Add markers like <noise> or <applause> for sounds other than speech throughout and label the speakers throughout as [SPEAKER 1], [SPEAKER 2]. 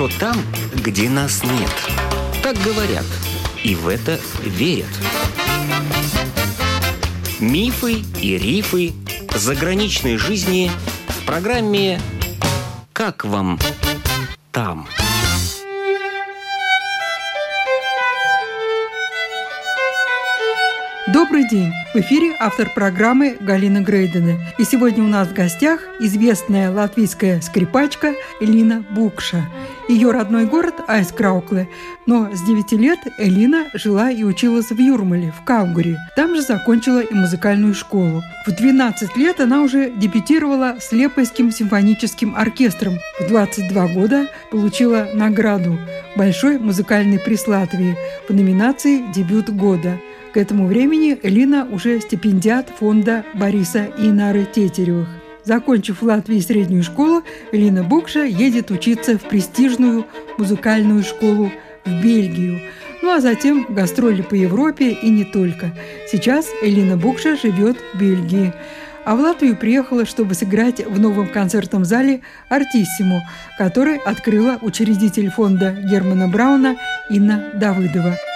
[SPEAKER 1] хорошо там, где нас нет. Так говорят, и в это верят. Мифы и рифы заграничной жизни в программе «Как вам там?».
[SPEAKER 2] Добрый день! В эфире автор программы Галина Грейдена. И сегодня у нас в гостях известная латвийская скрипачка Элина Букша. Ее родной город Айскраукле. Но с 9 лет Элина жила и училась в Юрмале, в Каугуре. Там же закончила и музыкальную школу. В 12 лет она уже дебютировала с Лепойским симфоническим оркестром. В 22 года получила награду «Большой музыкальный приз Латвии» по номинации «Дебют года». К этому времени Лина уже стипендиат фонда Бориса и Тетеревых. Закончив в Латвии среднюю школу, Лина Букша едет учиться в престижную музыкальную школу в Бельгию. Ну а затем гастроли по Европе и не только. Сейчас Элина Букша живет в Бельгии. А в Латвию приехала, чтобы сыграть в новом концертном зале «Артиссиму», который открыла учредитель фонда Германа Брауна Инна Давыдова –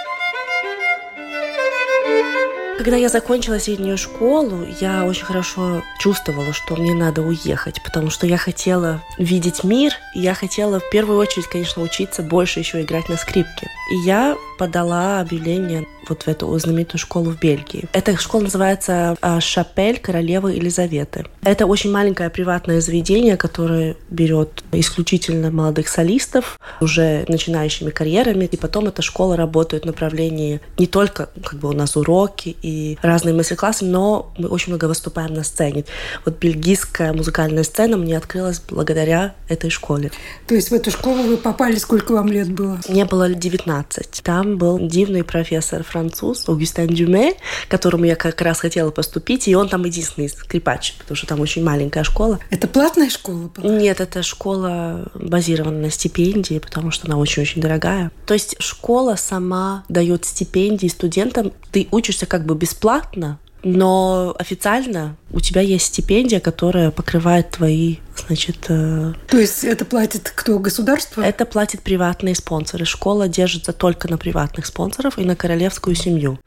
[SPEAKER 3] когда я закончила среднюю школу, я очень хорошо чувствовала, что мне надо уехать, потому что я хотела видеть мир, и я хотела в первую очередь, конечно, учиться больше еще играть на скрипке. И я подала объявление вот в эту знаменитую школу в Бельгии. Эта школа называется а, «Шапель королевы Елизаветы». Это очень маленькое приватное заведение, которое берет исключительно молодых солистов, уже начинающими карьерами, и потом эта школа работает в направлении не только как бы у нас уроки и разные мастер-классы, но мы очень много выступаем на сцене. Вот бельгийская музыкальная сцена мне открылась благодаря этой школе.
[SPEAKER 2] То есть в эту школу вы попали, сколько вам лет было?
[SPEAKER 3] Мне было 19. Там был дивный профессор француз Аугустин Дюме, к которому я как раз хотела поступить, и он там единственный скрипач, потому что там очень маленькая школа.
[SPEAKER 2] Это платная школа
[SPEAKER 3] была? Нет, это школа базирована на стипендии, потому что она очень-очень дорогая. То есть школа сама дает стипендии студентам, ты учишься как бы бесплатно, но официально у тебя есть стипендия, которая покрывает твои, значит... Э...
[SPEAKER 2] То есть это платит кто? Государство?
[SPEAKER 3] Это платит приватные спонсоры. Школа держится только на приватных спонсоров и на королевскую семью.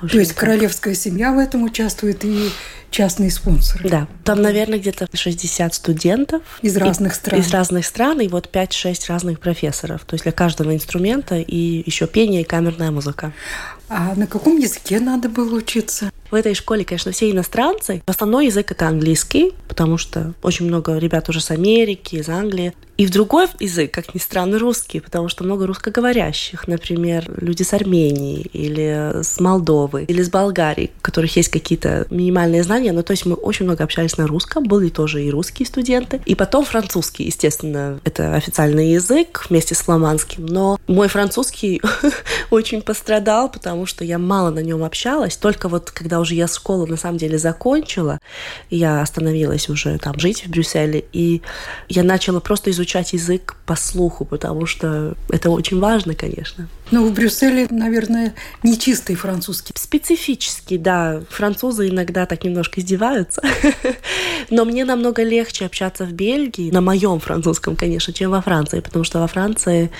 [SPEAKER 2] То есть королевская семья в этом участвует и частные спонсоры.
[SPEAKER 3] Да. Там, наверное, где-то 60 студентов.
[SPEAKER 2] Из разных
[SPEAKER 3] и,
[SPEAKER 2] стран.
[SPEAKER 3] Из разных стран, и вот 5-6 разных профессоров. То есть для каждого инструмента и еще пение и камерная музыка.
[SPEAKER 2] А на каком языке надо было учиться?
[SPEAKER 3] В этой школе, конечно, все иностранцы. Основной язык это английский, потому что очень много ребят уже с Америки, из Англии. И в другой язык, как ни странно, русский, потому что много русскоговорящих, например, люди с Армении или с Молдовы или с Болгарии, у которых есть какие-то минимальные знания. Ну, то есть мы очень много общались на русском, были тоже и русские студенты. И потом французский, естественно, это официальный язык вместе с фламандским. Но мой французский <laughs> очень пострадал, потому что я мало на нем общалась. Только вот когда уже я школу на самом деле закончила, я остановилась уже там жить в Брюсселе, и я начала просто изучать язык по слуху, потому что это очень важно, конечно.
[SPEAKER 2] Но в Брюсселе, наверное, не чистый французский.
[SPEAKER 3] Специфический, да. Французы иногда так немножко издеваются. <laughs> Но мне намного легче общаться в Бельгии, на моем французском, конечно, чем во Франции, потому что во Франции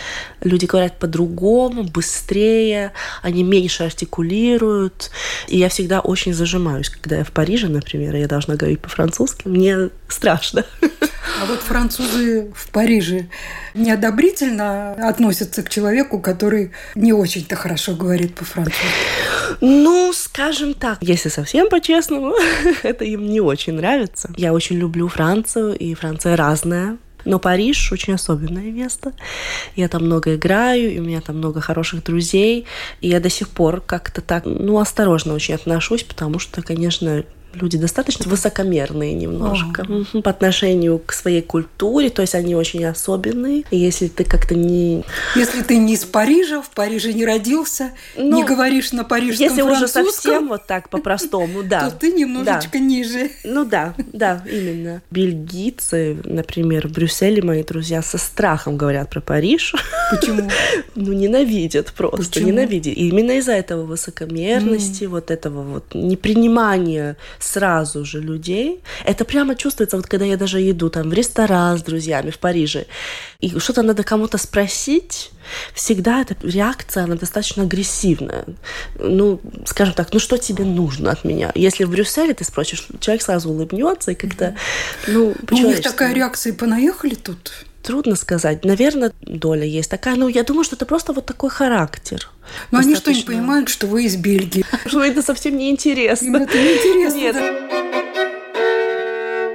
[SPEAKER 3] люди говорят по-другому, быстрее, они меньше артикулируют. И я всегда очень зажимаюсь, когда я в Париже, например, я должна говорить по-французски. Мне страшно. <laughs>
[SPEAKER 2] А вот французы в Париже неодобрительно относятся к человеку, который не очень-то хорошо говорит по-французски?
[SPEAKER 3] Ну, скажем так, если совсем по-честному, <laughs> это им не очень нравится. Я очень люблю Францию, и Франция разная. Но Париж очень особенное место. Я там много играю, и у меня там много хороших друзей. И я до сих пор как-то так, ну, осторожно очень отношусь, потому что, конечно, люди достаточно высокомерные немножко О. по отношению к своей культуре, то есть они очень особенные. Если ты как-то не...
[SPEAKER 2] Если ты не из Парижа, в Париже не родился, ну, не говоришь на парижском
[SPEAKER 3] Если уже совсем вот так по-простому, <laughs> да.
[SPEAKER 2] То ты немножечко ниже.
[SPEAKER 3] Ну да, да, именно. Бельгийцы, например, в Брюсселе мои друзья со страхом говорят про Париж.
[SPEAKER 2] Почему? <laughs>
[SPEAKER 3] Ну, ненавидят просто, ненавидят. И именно из-за этого высокомерности, вот этого вот непринимания сразу же людей. Это прямо чувствуется, вот когда я даже иду там в ресторан с друзьями в Париже, и что-то надо кому-то спросить, всегда эта реакция, она достаточно агрессивная. Ну, скажем так, ну что тебе нужно от меня? Если в Брюсселе ты спросишь, человек сразу улыбнется и как-то, ну,
[SPEAKER 2] У них такая реакция, понаехали тут?
[SPEAKER 3] Трудно сказать. Наверное, доля есть такая. Но я думаю, что это просто вот такой характер.
[SPEAKER 2] Но они что, не понимают, что вы из Бельгии? <laughs>
[SPEAKER 3] Что это совсем не интересно. Им
[SPEAKER 2] это не интересно. Нет.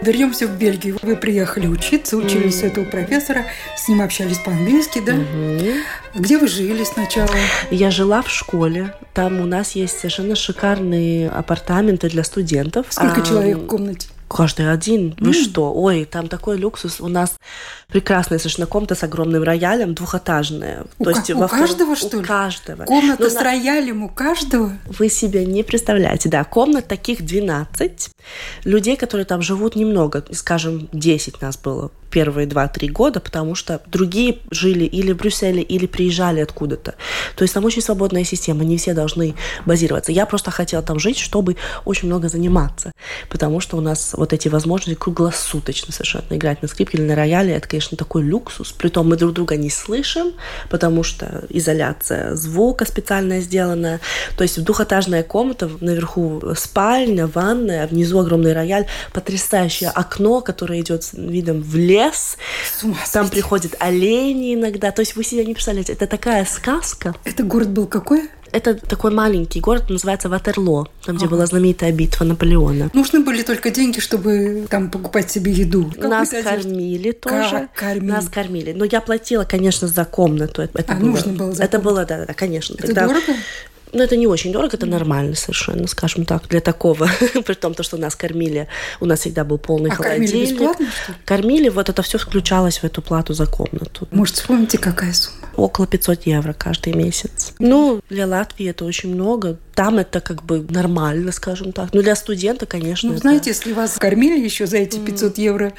[SPEAKER 2] Вернемся в Бельгию. Вы приехали учиться, учились mm. у этого профессора, с ним общались по-английски, да? Mm-hmm. Где вы жили сначала?
[SPEAKER 3] Я жила в школе. Там у нас есть совершенно шикарные апартаменты для студентов.
[SPEAKER 2] Сколько а, человек в комнате?
[SPEAKER 3] Каждый один. Вы mm. что? Ой, там такой люксус. У нас прекрасная совершенно комната с огромным роялем, двухэтажная.
[SPEAKER 2] У, То есть, у во каждого, втор... что ли?
[SPEAKER 3] У каждого.
[SPEAKER 2] Комната Но ну, с на... роялем у каждого?
[SPEAKER 3] Вы себе не представляете. Да, комнат таких 12. Людей, которые там живут немного. Скажем, 10 нас было первые 2-3 года, потому что другие жили или в Брюсселе, или приезжали откуда-то. То есть там очень свободная система, не все должны базироваться. Я просто хотела там жить, чтобы очень много заниматься, потому что у нас вот эти возможности круглосуточно совершенно играть на скрипке или на рояле, это, конечно, такой люксус. Притом мы друг друга не слышим, потому что изоляция звука специальная сделана. То есть двухэтажная комната, наверху спальня, ванная, а внизу огромный рояль, потрясающее окно, которое идет с видом в лес, лес, там приходят олени иногда. То есть вы себе не представляете, это такая сказка.
[SPEAKER 2] Это город был какой?
[SPEAKER 3] Это такой маленький город, называется Ватерло, там, где ага. была знаменитая битва Наполеона.
[SPEAKER 2] Нужны были только деньги, чтобы там покупать себе еду.
[SPEAKER 3] Как Нас кормили тоже. Кормили. Нас кормили. Но я платила, конечно, за комнату. Это
[SPEAKER 2] а, было, нужно было за
[SPEAKER 3] Это было, да, да, конечно.
[SPEAKER 2] Это Тогда... дорого?
[SPEAKER 3] Ну, это не очень дорого, это нормально совершенно, скажем так, для такого. <laughs> При том, то, что нас кормили, у нас всегда был полный
[SPEAKER 2] а
[SPEAKER 3] холодильник.
[SPEAKER 2] кормили бесплатно, что ли?
[SPEAKER 3] Кормили, вот это все включалось в эту плату за комнату.
[SPEAKER 2] Может, вспомните, какая сумма?
[SPEAKER 3] Около 500 евро каждый месяц. Ну, для Латвии это очень много. Там это как бы нормально, скажем так. Ну, для студента, конечно.
[SPEAKER 2] Ну, это... знаете, если вас кормили еще за эти 500 евро...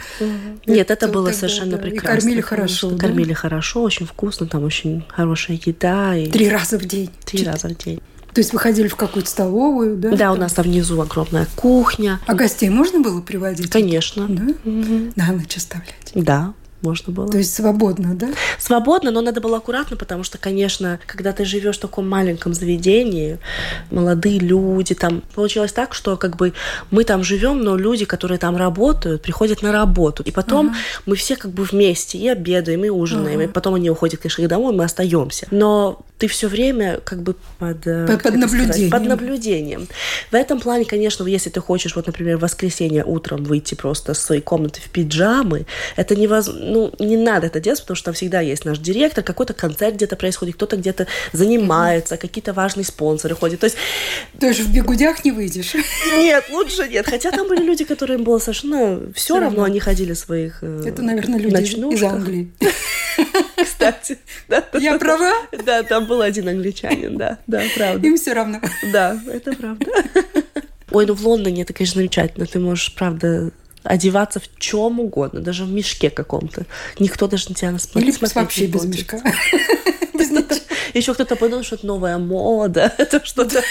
[SPEAKER 3] Нет, это, было совершенно да. прекрасно.
[SPEAKER 2] И кормили хорошо, да?
[SPEAKER 3] Кормили хорошо, очень вкусно, там очень хорошая еда. И...
[SPEAKER 2] Три раза в день?
[SPEAKER 3] Три раза в день.
[SPEAKER 2] То есть вы ходили в какую-то столовую, да?
[SPEAKER 3] Да, у нас там внизу огромная кухня.
[SPEAKER 2] А гостей можно было приводить?
[SPEAKER 3] Конечно.
[SPEAKER 2] Да? Угу. На ночь оставлять?
[SPEAKER 3] Да можно было.
[SPEAKER 2] То есть свободно, да?
[SPEAKER 3] Свободно, но надо было аккуратно, потому что, конечно, когда ты живешь в таком маленьком заведении, молодые люди, там получилось так, что как бы мы там живем, но люди, которые там работают, приходят на работу. И потом uh-huh. мы все как бы вместе и обедаем, и ужинаем, uh-huh. и потом они уходят, конечно, домой, мы остаемся. Но ты все время как бы под,
[SPEAKER 2] э, под, под наблюдением. Сказать,
[SPEAKER 3] под наблюдением. В этом плане, конечно, если ты хочешь, вот, например, в воскресенье утром выйти просто с своей комнаты в пиджамы, это невозможно ну, не надо это делать, потому что там всегда есть наш директор, какой-то концерт где-то происходит, кто-то где-то занимается, mm-hmm. какие-то важные спонсоры ходят. То есть...
[SPEAKER 2] То есть в бегудях не выйдешь?
[SPEAKER 3] Нет, лучше нет. Хотя там были люди, которым было совершенно все равно, они ходили своих
[SPEAKER 2] э, Это, наверное, люди из Англии. <laughs>
[SPEAKER 3] Кстати. Да,
[SPEAKER 2] Я права?
[SPEAKER 3] Да, там был один англичанин, да, да, правда.
[SPEAKER 2] Им все равно.
[SPEAKER 3] Да, это правда. Ой, ну в Лондоне это, конечно, замечательно. Ты можешь, правда, одеваться в чем угодно, даже в мешке каком-то. Никто даже на тебя
[SPEAKER 2] смотрит. Или вообще без мешка. <laughs> Без
[SPEAKER 3] ничего. Еще кто-то подумал, что это новая мода, <laughs> это что-то.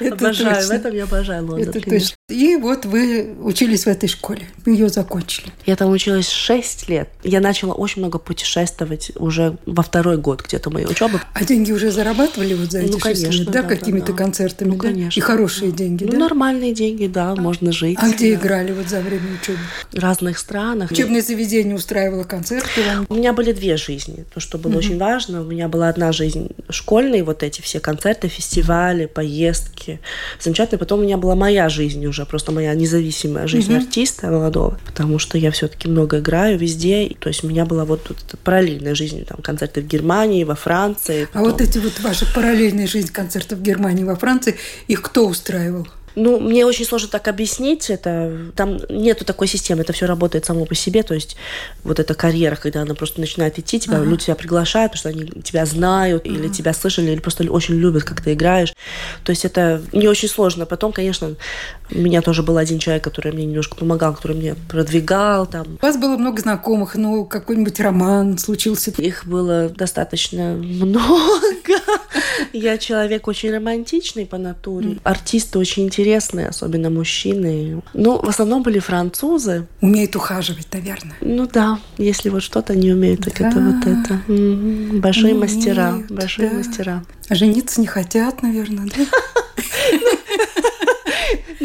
[SPEAKER 3] <laughs> Обожаю, в этом я обожаю Лондон.
[SPEAKER 2] И вот вы учились в этой школе, ее закончили.
[SPEAKER 3] Я там училась 6 лет. Я начала очень много путешествовать уже во второй год где-то моей учебы.
[SPEAKER 2] А деньги уже зарабатывали вот за эти ну, конечно, лет, да, какими-то концертами, ну, конечно. И хорошие деньги,
[SPEAKER 3] ну,
[SPEAKER 2] да?
[SPEAKER 3] нормальные деньги, да, можно жить.
[SPEAKER 2] А где играли вот за время учебы?
[SPEAKER 3] В разных странах.
[SPEAKER 2] Учебное заведение устраивало концерты вам?
[SPEAKER 3] У меня были две жизни, то, что было очень важно. У меня была одна жизнь школьная, вот эти все концерты, фестивали, поездки. Замечательно. Потом у меня была моя жизнь уже, просто моя независимая жизнь угу. артиста молодого, потому что я все-таки много играю везде. То есть у меня была вот тут параллельная жизнь, там концерты в Германии, во Франции.
[SPEAKER 2] Потом... А вот эти вот ваши параллельные жизнь концерты в Германии, во Франции, их кто устраивал?
[SPEAKER 3] Ну, мне очень сложно так объяснить. Это там нету такой системы, это все работает само по себе. То есть вот эта карьера, когда она просто начинает идти, тебя ага. люди тебя приглашают, потому что они тебя знают ага. или тебя слышали, или просто очень любят, как ты играешь. То есть это не очень сложно. Потом, конечно, у меня тоже был один человек, который мне немножко помогал, который мне продвигал. Там.
[SPEAKER 2] У вас было много знакомых, ну, какой-нибудь роман случился?
[SPEAKER 3] Их было достаточно много. Я человек очень романтичный по натуре. Артисты очень интересные особенно мужчины. Ну, в основном были французы.
[SPEAKER 2] Умеют ухаживать, наверное.
[SPEAKER 3] Ну да, если вот что-то не умеют, так да. это вот это. М-м, большие не мастера, большие да. мастера.
[SPEAKER 2] Жениться не хотят, наверное, да? <laughs>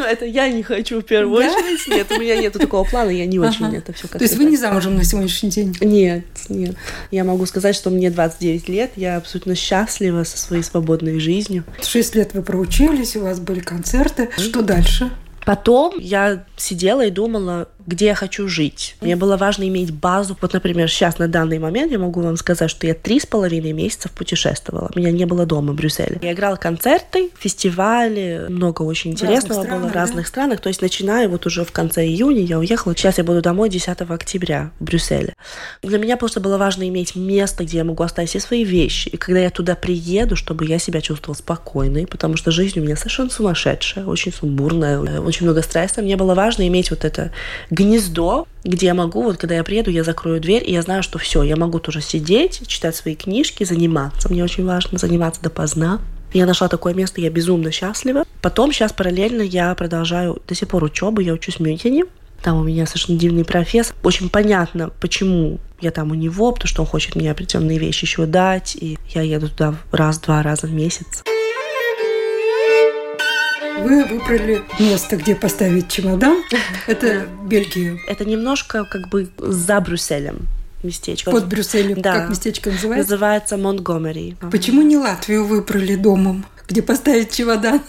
[SPEAKER 3] Ну, это я не хочу в первую да? очередь. Нет, у меня нет такого плана, я не очень ага. это все
[SPEAKER 2] как То есть вы не замужем на сегодняшний день?
[SPEAKER 3] Нет, нет. Я могу сказать, что мне 29 лет, я абсолютно счастлива со своей свободной жизнью.
[SPEAKER 2] Шесть лет вы проучились, у вас были концерты. Что дальше?
[SPEAKER 3] Потом я сидела и думала, где я хочу жить. Мне было важно иметь базу. Вот, например, сейчас на данный момент я могу вам сказать, что я три с половиной месяцев путешествовала. Меня не было дома в Брюсселе. Я играла концерты, фестивали, много очень интересного разных было в разных да? странах. То есть, начиная вот уже в конце июня я уехала. Сейчас я буду домой 10 октября в Брюсселе. Для меня просто было важно иметь место, где я могу оставить все свои вещи. И когда я туда приеду, чтобы я себя чувствовала спокойной, потому что жизнь у меня совершенно сумасшедшая, очень сумбурная, очень много стресса. Мне было важно иметь вот это гнездо, где я могу, вот когда я приеду, я закрою дверь, и я знаю, что все, я могу тоже сидеть, читать свои книжки, заниматься. Мне очень важно заниматься допоздна. Я нашла такое место, я безумно счастлива. Потом сейчас параллельно я продолжаю до сих пор учебу, я учусь в Мюнхене. Там у меня совершенно дивный профессор. Очень понятно, почему я там у него, потому что он хочет мне определенные вещи еще дать. И я еду туда раз-два раза в месяц.
[SPEAKER 2] Вы выбрали место, где поставить чемодан. <laughs> Это Бельгия.
[SPEAKER 3] Это немножко как бы за Брюсселем местечко.
[SPEAKER 2] Под Брюсселем, да. как местечко называется?
[SPEAKER 3] Называется Монтгомери.
[SPEAKER 2] Почему не Латвию выбрали домом, где поставить чемодан?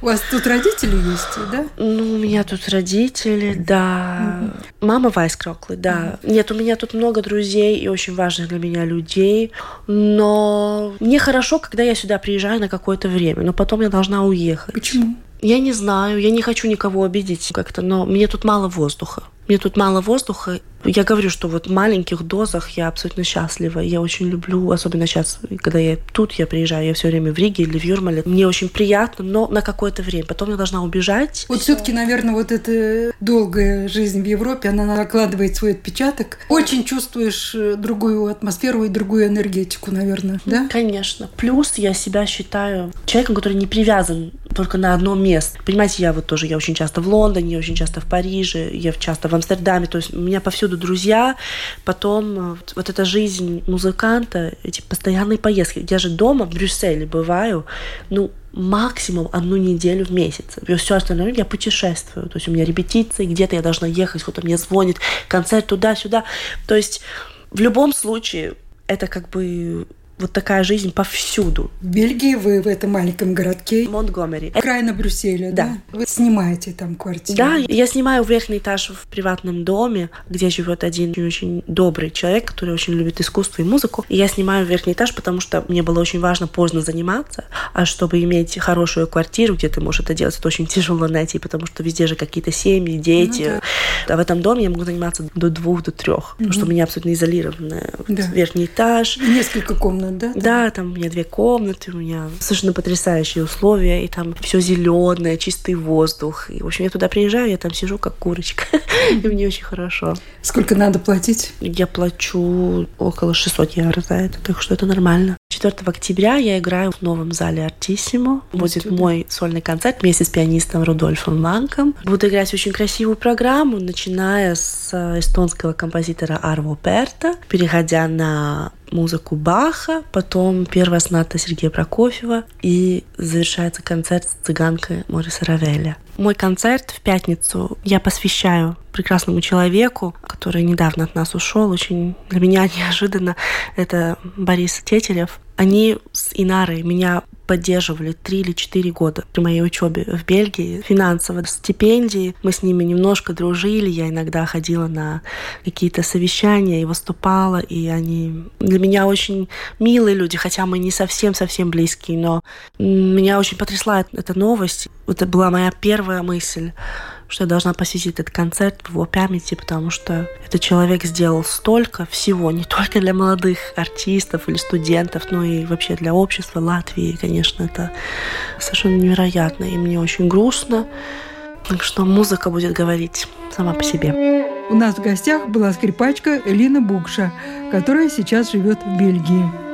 [SPEAKER 2] У вас тут родители есть, да?
[SPEAKER 3] Ну, у меня тут родители, да. Угу. Мама Вайскроклы, да. Угу. Нет, у меня тут много друзей и очень важных для меня людей. Но мне хорошо, когда я сюда приезжаю на какое-то время, но потом я должна уехать.
[SPEAKER 2] Почему?
[SPEAKER 3] Я не знаю, я не хочу никого обидеть как-то, но мне тут мало воздуха. Мне тут мало воздуха. Я говорю, что вот в маленьких дозах я абсолютно счастлива. Я очень люблю, особенно сейчас, когда я тут, я приезжаю, я все время в Риге или в Юрмале. Мне очень приятно, но на какое-то время. Потом я должна убежать.
[SPEAKER 2] Вот все-таки, наверное, вот эта долгая жизнь в Европе, она накладывает свой отпечаток. Очень чувствуешь э, другую атмосферу и другую энергетику, наверное, да?
[SPEAKER 3] Конечно. Плюс я себя считаю человеком, который не привязан только на одно место. Понимаете, я вот тоже, я очень часто в Лондоне, я очень часто в Париже, я часто в Амстердаме, то есть у меня повсюду друзья, потом э, вот эта жизнь музыканта, эти постоянные поездки. Я же дома в Брюсселе бываю, ну, максимум одну неделю в месяц. Все остальное я путешествую. То есть у меня репетиции, где-то я должна ехать, кто-то мне звонит, концерт туда-сюда. То есть в любом случае это как бы вот такая жизнь повсюду.
[SPEAKER 2] В Бельгии вы в этом маленьком городке.
[SPEAKER 3] Монтгомери.
[SPEAKER 2] Окраина Брюсселя, да. да? Вы снимаете там квартиру?
[SPEAKER 3] Да, я снимаю верхний этаж в приватном доме, где живет один очень добрый человек, который очень любит искусство и музыку. И я снимаю верхний этаж, потому что мне было очень важно поздно заниматься, а чтобы иметь хорошую квартиру, где ты можешь это делать, это очень тяжело найти, потому что везде же какие-то семьи, дети. Ну, да. А в этом доме я могу заниматься до двух, до трех, угу. потому что у меня абсолютно изолированный да. верхний этаж.
[SPEAKER 2] Несколько комнат
[SPEAKER 3] да? Да, там у меня две комнаты, у меня совершенно потрясающие условия, и там все зеленое, чистый воздух. И, в общем, я туда приезжаю, я там сижу как курочка, <laughs> и мне очень хорошо.
[SPEAKER 2] Сколько надо платить?
[SPEAKER 3] Я плачу около 600 евро за это, так что это нормально. 4 октября я играю в новом зале Артиссимо. Будет мой сольный концерт вместе с пианистом Рудольфом Ланком. Буду играть очень красивую программу, начиная с э, эстонского композитора Арво Перта, переходя на музыку Баха, потом первая соната Сергея Прокофьева и завершается концерт с цыганкой Мориса Равеля. Мой концерт в пятницу я посвящаю прекрасному человеку, который недавно от нас ушел, очень для меня <laughs> неожиданно. Это Борис Тетерев. Они с Инарой меня поддерживали три или четыре года при моей учебе в Бельгии. Финансово стипендии. Мы с ними немножко дружили. Я иногда ходила на какие-то совещания и выступала. И они для меня очень милые люди, хотя мы не совсем-совсем близкие. Но меня очень потрясла эта новость. Это была моя первая мысль что я должна посетить этот концерт в его памяти, потому что этот человек сделал столько всего, не только для молодых артистов или студентов, но и вообще для общества Латвии. конечно, это совершенно невероятно, и мне очень грустно. Так что музыка будет говорить сама по себе.
[SPEAKER 2] У нас в гостях была скрипачка Элина Букша, которая сейчас живет в Бельгии.